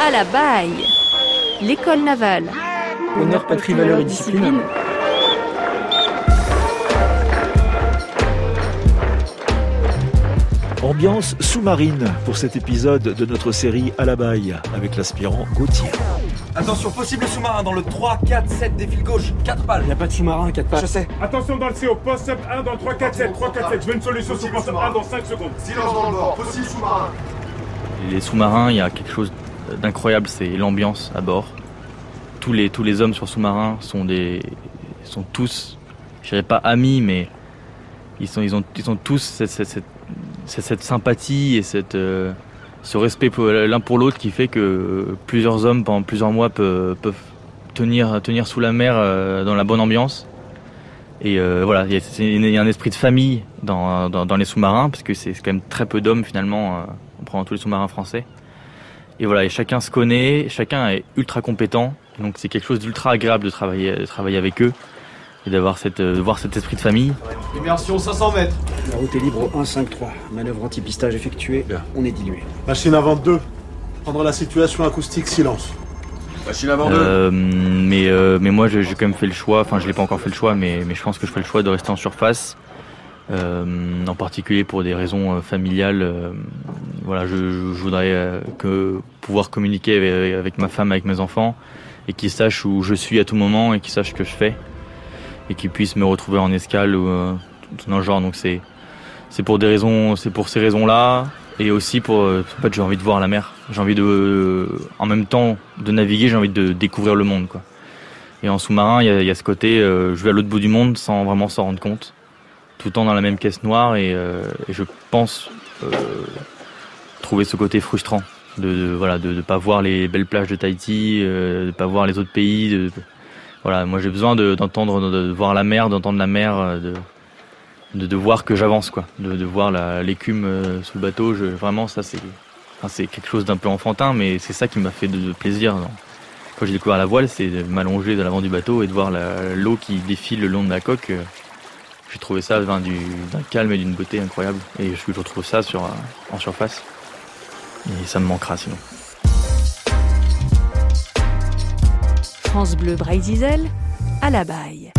À la baille L'école navale. Honneur, patrie, valeur et discipline. Ambiance sous-marine pour cet épisode de notre série à la baille avec l'aspirant Gauthier. Attention, possible sous-marin dans le 3, 4, 7, défile gauche, 4 balles. Il n'y a pas de sous-marin, 4 pas. Je sais. Attention dans le CO, post 1 dans le 3, 4, 7, 3, 4, 7. Je veux une solution sur post 1 dans 5 secondes. Silence dans le bord, possible sous-marin. Les sous-marins, il y a quelque chose d'incroyable, c'est l'ambiance à bord. Tous les, tous les hommes sur sous-marin sont sont tous, je dirais pas amis, mais ils sont, ils ont, ils ont tous cette, cette, cette, sympathie et cette, euh, ce respect l'un pour l'autre qui fait que plusieurs hommes pendant plusieurs mois peuvent, tenir, tenir sous la mer euh, dans la bonne ambiance. Et euh, voilà, il y, a, il y, a un esprit de famille dans, dans, dans les sous-marins, parce que c'est quand même très peu d'hommes finalement, en prenant tous les sous-marins français. Et voilà, et chacun se connaît, chacun est ultra compétent, donc c'est quelque chose d'ultra agréable de travailler, de travailler avec eux et d'avoir cette, de voir cet esprit de famille. Immersion 500 mètres. La route est libre au 1-5-3. Manœuvre anti-pistage effectuée. On est dilué. Machine avant 2. Prendre la situation acoustique, silence. Machine avant 2. Euh, mais, euh, mais moi j'ai quand même fait le choix, enfin je l'ai pas encore fait le choix, mais, mais je pense que je ferai le choix de rester en surface. Euh, en particulier pour des raisons familiales. Euh, voilà, je, je voudrais euh, que pouvoir communiquer avec, ma femme, avec mes enfants, et qu'ils sachent où je suis à tout moment et qu'ils sachent ce que je fais, et qu'ils puissent me retrouver en escale ou euh, tout le genre. Donc c'est c'est pour des raisons, c'est pour ces raisons-là, et aussi pour en fait j'ai envie de voir la mer. J'ai envie de, en même temps de naviguer, j'ai envie de découvrir le monde, quoi. Et en sous-marin, il y, y, a ce côté, euh, je vais à l'autre bout du monde sans vraiment s'en rendre compte tout le temps dans la même caisse noire et, euh, je pense euh, trouver ce côté frustrant de, de voilà pas voir les belles plages de Tahiti, euh, de pas voir les autres pays. Voilà, moi j'ai besoin d'entendre, de, voir la mer, d'entendre la mer, de, de, voir que j'avance quoi, de, voir l'écume sous le bateau. Vraiment ça c'est quelque chose d'un peu enfantin, mais c'est ça qui m'a fait de, plaisir. Quand j'ai découvert la voile, c'est de m'allonger de l'avant du bateau et de voir l'eau qui défile le long de la coque j'ai trouvé ça d'un calme et d'une beauté incroyable. Et je retrouve ça sur, en surface. Et ça me manquera sinon. France Bleu Breizizel, à la baille.